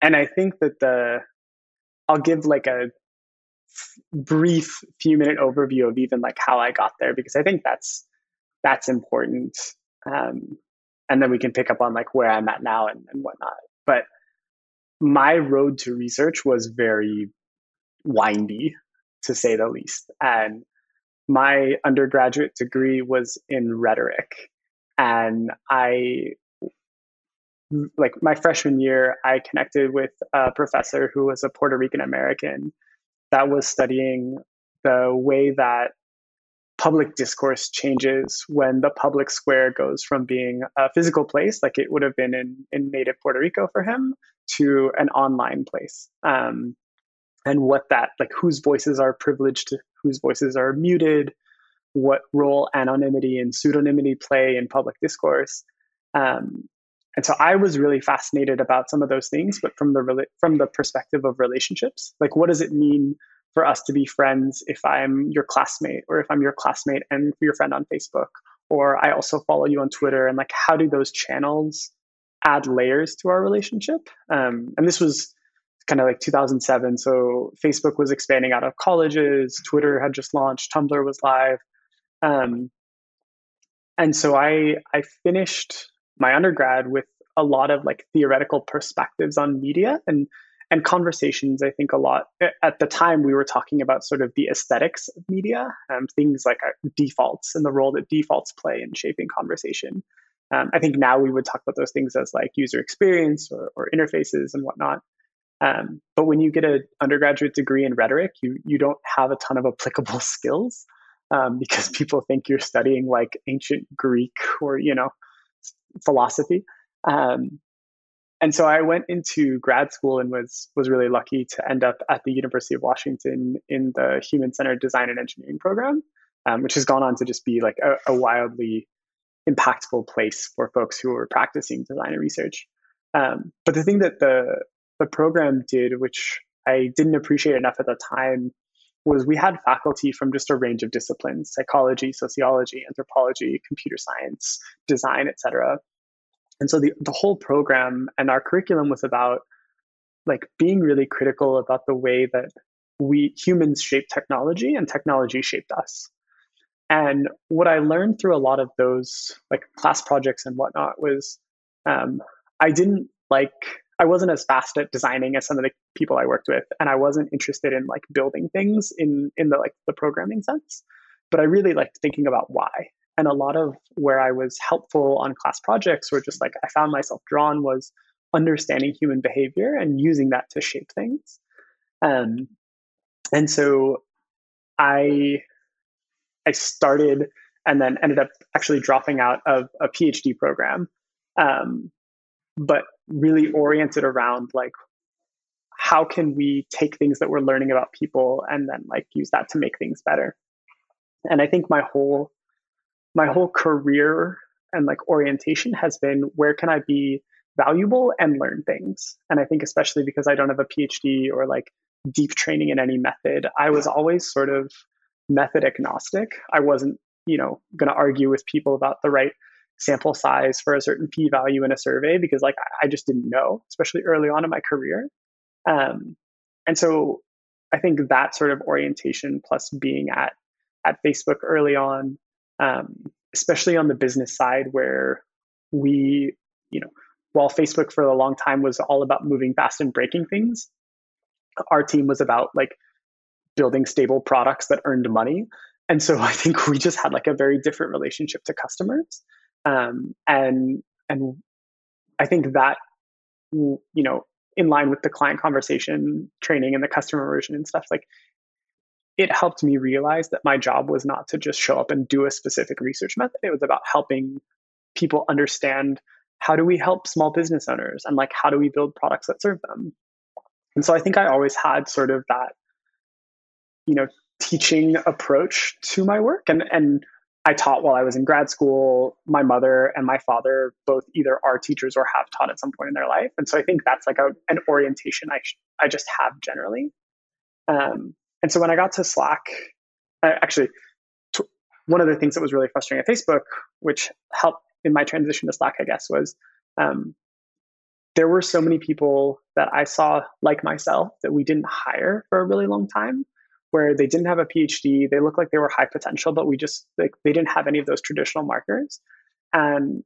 and I think that the I'll give like a brief few minute overview of even like how I got there because I think that's that's important. Um, and then we can pick up on like where I'm at now and, and whatnot. But my road to research was very windy, to say the least. And my undergraduate degree was in rhetoric and i like my freshman year i connected with a professor who was a puerto rican american that was studying the way that public discourse changes when the public square goes from being a physical place like it would have been in, in native puerto rico for him to an online place. Um, and what that like whose voices are privileged whose voices are muted what role anonymity and pseudonymity play in public discourse. Um, and so i was really fascinated about some of those things but from the from the perspective of relationships like what does it mean for us to be friends if i'm your classmate or if i'm your classmate and your friend on facebook. Or i also follow you on twitter. And like how do those channels add layers to our relationship? Um, and this was kind of like 2007. So Facebook was expanding out of colleges, Twitter had just launched, Tumblr was live. Um, and so I I finished my undergrad with a lot of like theoretical perspectives on media. And and conversations i think a lot. At the time we were talking about sort of the aesthetics of media um, things like uh, defaults and the role that defaults play in shaping conversation. Um, i think now we would talk about those things as like user experience or, or interfaces and whatnot. Um, but when you get an undergraduate degree in rhetoric you you don't have a ton of applicable skills um, because people think you're studying like ancient greek or you know philosophy. Um, and so I went into grad school and was was really lucky to end up at the University of Washington in the Human Centered Design and Engineering program, um, which has gone on to just be like a, a, wildly impactful place for folks who are practicing design and research. Um, but the thing that the the program did, which I didn't appreciate enough at the time, was we had faculty from just a range of disciplines: psychology, sociology, anthropology, computer science, design, etc and so the, the whole program and our curriculum was about like being really critical about the way that we humans shape technology and technology shaped us. And what i learned through a lot of those like class projects and whatnot was um, i didn't like i wasn't as fast at designing as some of the people i worked with and i wasn't interested in like building things in in the like the programming sense. But i really liked thinking about why and a lot of where I was helpful on class projects or just like I found myself drawn was understanding human behavior and using that to shape things. Um, and so I I started and then ended up actually dropping out of a PhD program, um, but really oriented around like how can we take things that we're learning about people and then like use that to make things better. And I think my whole my whole career and like orientation has been where can I be valuable and learn things. And I think especially because I don't have a PhD or like deep training in any method, I was always sort of method agnostic. I wasn't, you know, going to argue with people about the right sample size for a certain p value in a survey because like I just didn't know, especially early on in my career. Um, and so I think that sort of orientation plus being at at Facebook early on um, especially on the business side where we, you know, while Facebook for a long time was all about moving fast and breaking things, our team was about like building stable products that earned money. And so I think we just had like a very different relationship to customers. Um, and and I think that you know, in line with the client conversation training and the customer immersion and stuff, like it helped me realize that my job was not to just show up and do a specific research method. It was about helping people understand how do we help small business owners and like how do we build products that serve them. And so I think I always had sort of that, you know, teaching approach to my work. And and I taught while I was in grad school. My mother and my father both either are teachers or have taught at some point in their life. And so I think that's like a, an orientation I, sh- I just have generally. Um, and so when I got to Slack, actually, t- one of the things that was really frustrating at Facebook, which helped in my transition to Slack, I guess, was um, there were so many people that I saw like myself that we didn't hire for a really long time, where they didn't have a PhD, they looked like they were high potential, but we just like they didn't have any of those traditional markers. And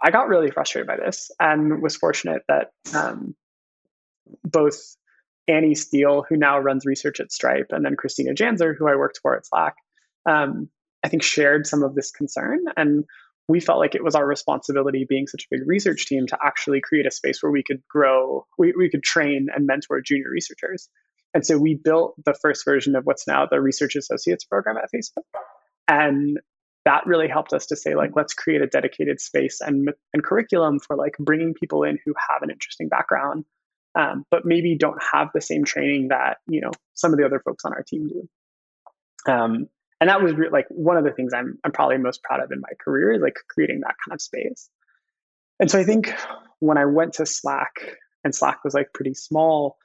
I got really frustrated by this and was fortunate that um, both Annie Steele, who now runs research at Stripe, and then Christina Janzer, who I worked for at Slack, um, I think shared some of this concern. And we felt like it was our responsibility, being such a big research team, to actually create a space where we could grow, we, we could train and mentor junior researchers. And so we built the first version of what's now the Research Associates program at Facebook. And that really helped us to say, like, let's create a dedicated space and, and curriculum for like bringing people in who have an interesting background um, but maybe don't have the same training that you know some of the other folks on our team do. Um, and that was re- like one of the things I'm I'm probably most proud of in my career like creating that kind of space. And so I think when I went to Slack and Slack was like pretty small,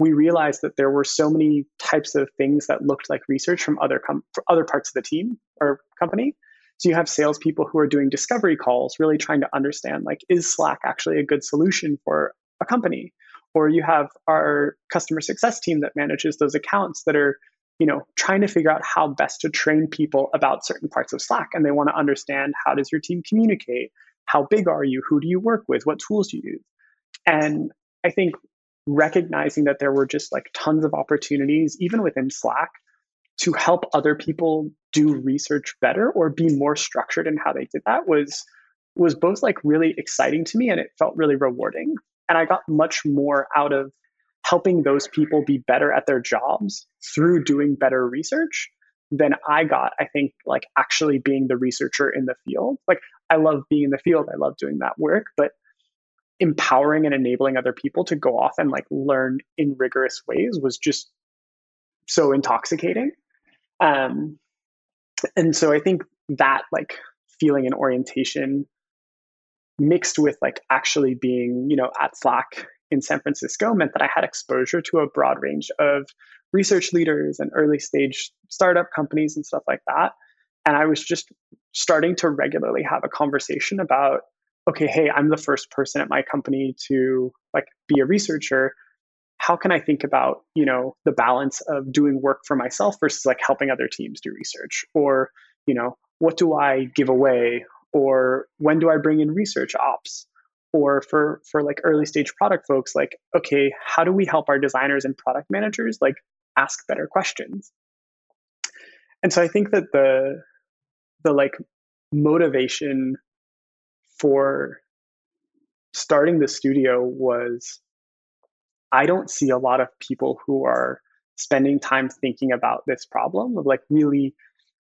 we realized that there were so many types of things that looked like research from other com- other parts of the team or company. So you have salespeople who are doing discovery calls, really trying to understand like is Slack actually a good solution for a company? Or you have our customer success team that manages those accounts that are you know trying to figure out how best to train people about certain parts of slack and they want to understand how does your team communicate how big are you who do you work with what tools do you use and i think recognizing that there were just like tons of opportunities, even within Slack, to help other people do research better or be more structured in how they did that was was both like really exciting to me and it felt really rewarding. And I got much more out of helping those people be better at their jobs through doing better research than I got, I think, like actually being the researcher in the field. Like, I love being in the field, I love doing that work, but empowering and enabling other people to go off and like learn in rigorous ways was just so intoxicating. Um, and so I think that like feeling and orientation mixed with like actually being, you know, at Slack in San Francisco meant that I had exposure to a broad range of research leaders and early stage startup companies and stuff like that. And I was just starting to regularly have a conversation about, okay, hey, I'm the first person at my company to like be a researcher. How can I think about, you know, the balance of doing work for myself versus like helping other teams do research? Or, you know, what do I give away? Or when do I bring in research ops? or for for like early stage product folks like okay how do we help our designers and product managers like ask better questions and so i think that the the like motivation for starting the studio was i don't see a lot of people who are spending time thinking about this problem of like really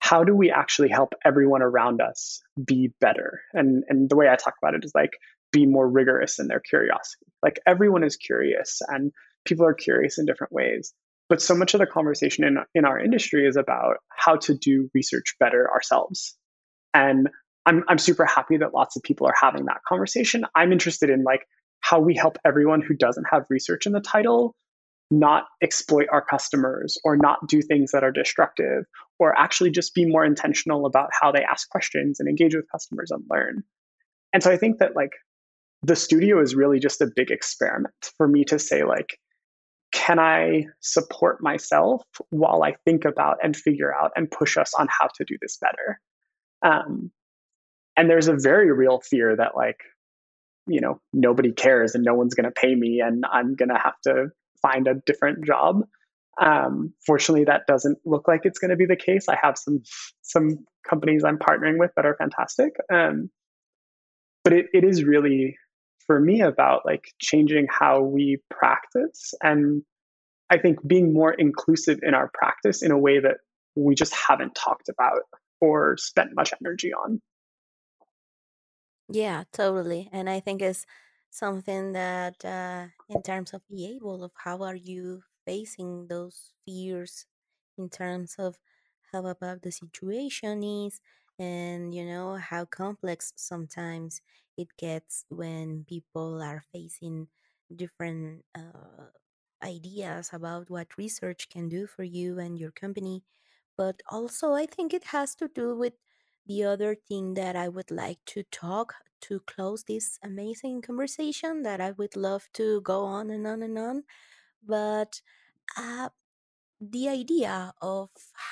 how do we actually help everyone around us be better and and the way i talk about it is like be more rigorous in their curiosity. Like everyone is curious and people are curious in different ways. But so much of the conversation in, in our industry is about how to do research better ourselves. And I'm, I'm super happy that lots of people are having that conversation. I'm interested in like how we help everyone who doesn't have research in the title not exploit our customers or not do things that are destructive or actually just be more intentional about how they ask questions and engage with customers and learn. And so I think that like the studio is really just a big experiment for me to say like can i support myself while i think about and figure out and push us on how to do this better um, and there's a very real fear that like you know nobody cares and no one's going to pay me and i'm going to have to find a different job um, fortunately that doesn't look like it's going to be the case i have some some companies i'm partnering with that are fantastic um, but it, it is really for me about like changing how we practice and I think being more inclusive in our practice in a way that we just haven't talked about or spent much energy on. Yeah, totally. And I think it's something that, uh, in terms of be able of how are you facing those fears in terms of how about the situation is and you know how complex sometimes it gets when people are facing different uh, ideas about what research can do for you and your company. But also, I think it has to do with the other thing that I would like to talk to close this amazing conversation that I would love to go on and on and on. But uh, the idea of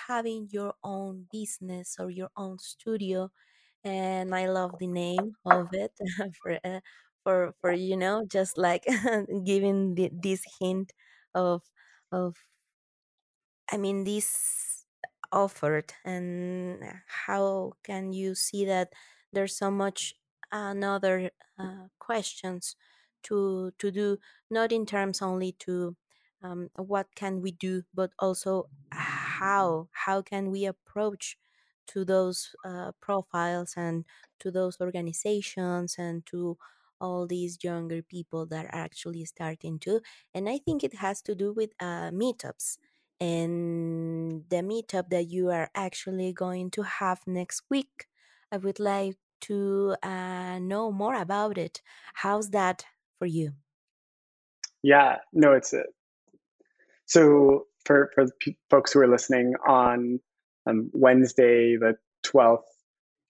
having your own business or your own studio and I love the name of it for uh, for for you know just like giving the, this hint of of I mean this offered and how can you see that there's so much another uh, questions to to do not in terms only to um, what can we do but also how how can we approach to those uh, profiles and to those organizations and to all these younger people that are actually starting to. And I think it has to do with uh, meetups and the meetup that you are actually going to have next week. I would like to uh, know more about it. How's that for you? Yeah, no, it's it. So for for the p- folks who are listening on um, Wednesday the 12th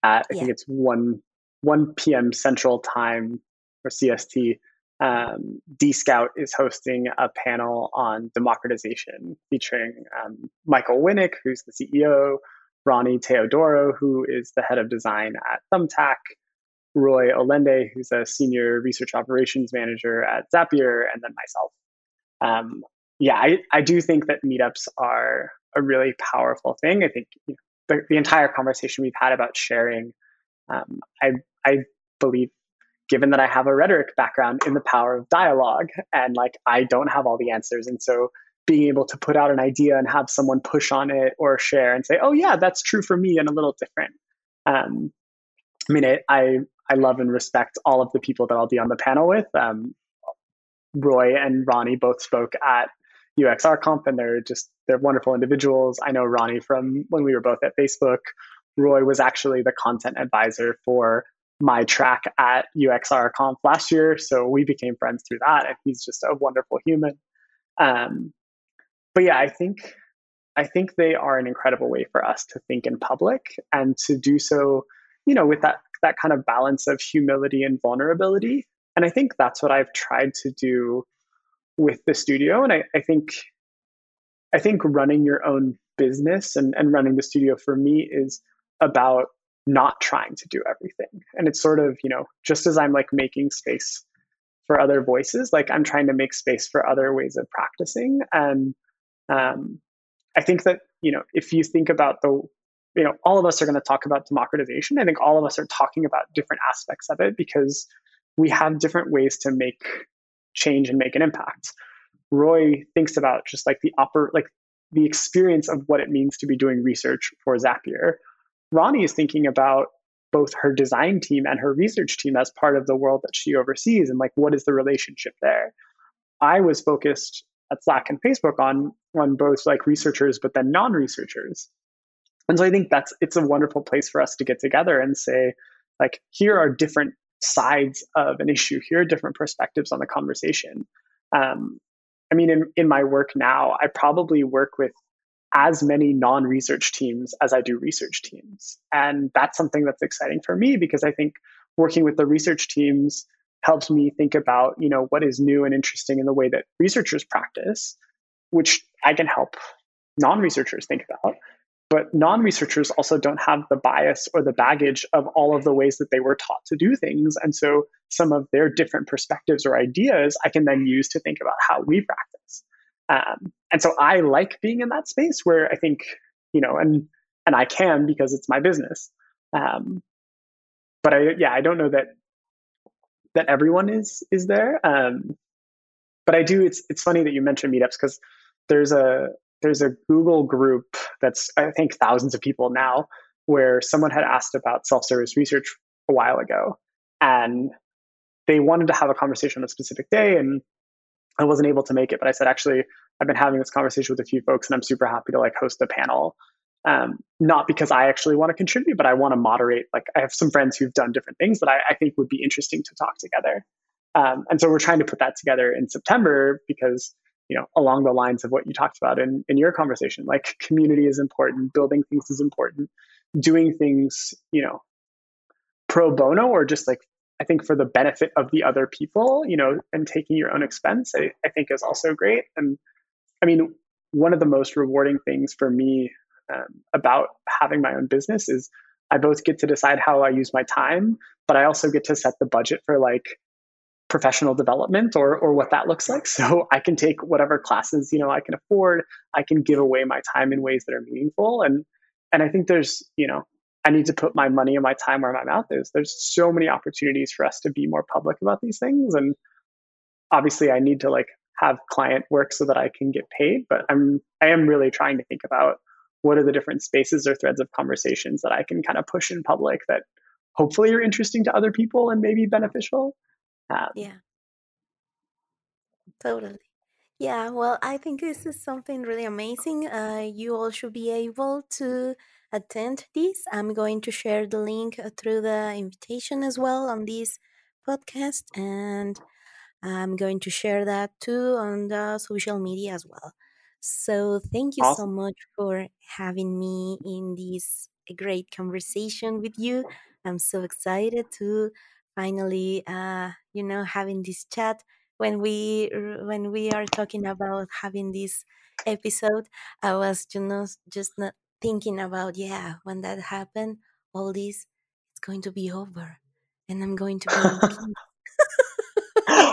at I yeah. think it's 1 1 p.m. Central Time or CST. Um, dscout is hosting a panel on democratization featuring um, Michael Winnick, who's the CEO, Ronnie Teodoro, who is the head of design at Thumbtack, Roy Olende, who's a senior research operations manager at Zapier, and then myself. um, yeah, I, I do think that meetups are a really powerful thing. I think you know, the, the entire conversation we've had about sharing, um, I, I believe, given that I have a rhetoric background in the power of dialogue and like I don't have all the answers. And so being able to put out an idea and have someone push on it or share and say, oh, yeah, that's true for me and a little different. Um, I mean, it, I, I love and respect all of the people that I'll be on the panel with. Um, Roy and Ronnie both spoke at UXRConf, and they're just they're wonderful individuals. I know Ronnie from when we were both at Facebook. Roy was actually the content advisor for my track at UXR UXRConf last year, so we became friends through that, and he's just a wonderful human. Um, but yeah, I think I think they are an incredible way for us to think in public and to do so, you know, with that that kind of balance of humility and vulnerability. And I think that's what I've tried to do with the studio. And I, I think I think running your own business and, and running the studio for me is about not trying to do everything. And it's sort of, you know, just as I'm like making space for other voices, like I'm trying to make space for other ways of practicing. And um, I think that, you know, if you think about the you know, all of us are going to talk about democratization. I think all of us are talking about different aspects of it because we have different ways to make change and make an impact. Roy thinks about just like the upper, like the experience of what it means to be doing research for Zapier. Ronnie is thinking about both her design team and her research team as part of the world that she oversees and like what is the relationship there. I was focused at Slack and Facebook on on both like researchers but then non-researchers and so I think that's it's a wonderful place for us to get together and say, like, here are different sides of an issue. Here are different perspectives on the conversation. Um, I mean, in, in my work now, I probably work with as many non-research teams as I do research teams. And that's something that's exciting for me because I think working with the research teams helps me think about, you know, what is new and interesting in the way that researchers practice, which I can help non-researchers think about. But non researchers also don't have the bias or the baggage of all of the ways that they were taught to do things. And so some of their different perspectives or ideas I can then use to think about how we practice. Um, and so I like being in that space where I think, you know, and and I can because it's my business. Um, but I yeah, I don't know that that everyone is is there. Um, but I do. It's it's funny that you mentioned meetups because there's a there's a Google group that's I think thousands of people now where someone had asked about self-service research a while ago and they wanted to have a conversation on a specific day and I wasn't able to make it but I said actually I've been having this conversation with a few folks and I'm super happy to like host a panel. Um, not because I actually want to contribute but I want to moderate. Like I have some friends who've done different things that I, I think would be interesting to talk together. Um, and so we're trying to put that together in September because you know along the lines of what you talked about in, in your conversation like community is important building things is important doing things you know pro bono or just like i think for the benefit of the other people you know and taking your own expense i, I think is also great. And i mean one of the most rewarding things for me um, about having my own business is i both get to decide how i use my time but i also get to set the budget for like professional development or or what that looks like. So i can take whatever classes you know i can afford. I can give away my time in ways that are meaningful. And and i think there's you know i need to put my money and my time where my mouth is there's so many opportunities for us to be more public about these things and obviously i need to like have client work so that i can get paid but i'm i am really trying to think about what are the different spaces or threads of conversations that i can kind of push in public that hopefully are interesting to other people and maybe beneficial um, Yeah, totally. Yeah, well, I think this is something really amazing. Uh, you all should be able to attend this. I'm going to share the link uh, through the invitation as well on this podcast, and I'm going to share that too on the social media as well. So, thank you so much for having me in this great conversation with you. I'm so excited to finally uh, you know having this chat when we when we are talking about having this episode i was you know just not thinking about yeah when that happened all this it's going to be over and i'm going to be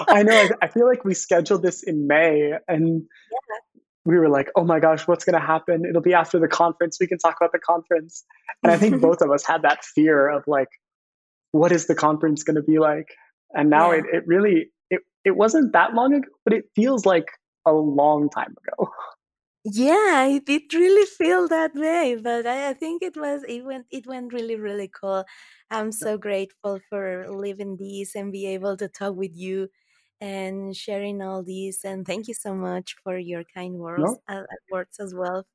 I know. I, I, feel like we scheduled this in May, and yeah. we were like, "Oh my gosh, what's going to happen? It'll be after the conference. We can talk about the conference." And I think both of us had that fear of like, "What is the conference going to be like?" And now yeah. it, it really it it wasn't that long ago, but it feels like a long time ago. Yeah, it did really feel that way, but I, I think it was it went it went really really cool. I'm so grateful for living this and be able to talk with you and sharing all this. And thank you so much for your kind words no. uh, words as well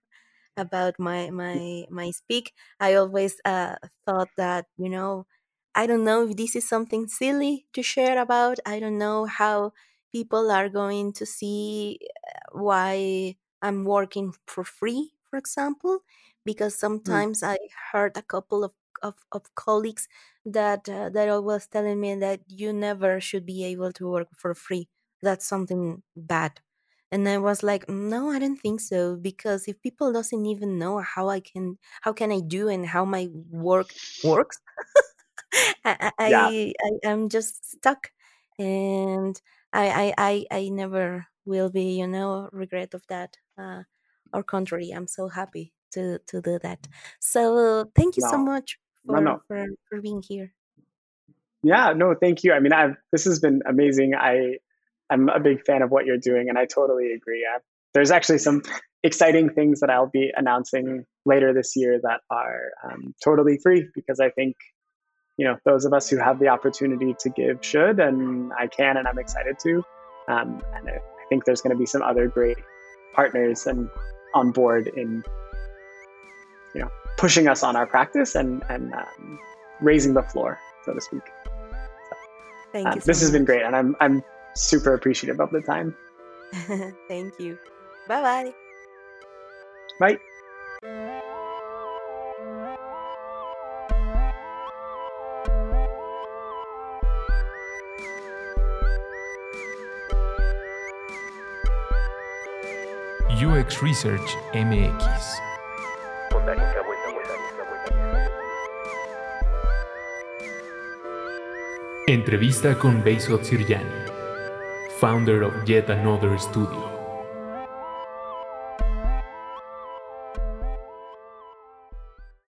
about my my my speak. I always uh, thought that you know I don't know if this is something silly to share about. I don't know how people are going to see uh, why I'm working for free, for example, because mm. sometimes mm. I heard a couple of, of, of colleagues that uh, that was telling me that you never should be able to work for free. That's something bad. And I was like, no, I don't think so because if people doesn't even know how I can how can I do and how my work works, I, I, yeah. I I am just stuck and I, I I I never will be, you know, regret of that. Uh, or contrary, I'm so happy to to do that. So thank you so much for, no, no. for for being here. Yeah, no, thank you. I mean, I've this has been amazing. I I'm a big fan of what you're doing, and I totally agree. Uh, there's actually some exciting things that I'll be announcing later this year that are um, totally free because I think you know those of us who have the opportunity to give should, and I can, and I'm excited to. Um, and I, I think there's going to be some other great partners and on board in you know pushing us on our practice and and um, raising the floor, so to speak. So, Thank uh, you. So this much. has been great, and I'm I'm super appreciative of the time. Thank you. Bye-bye. Bye. UX Research MX. Entrevista con Beisot Sirjani, founder of Yet Another Studio.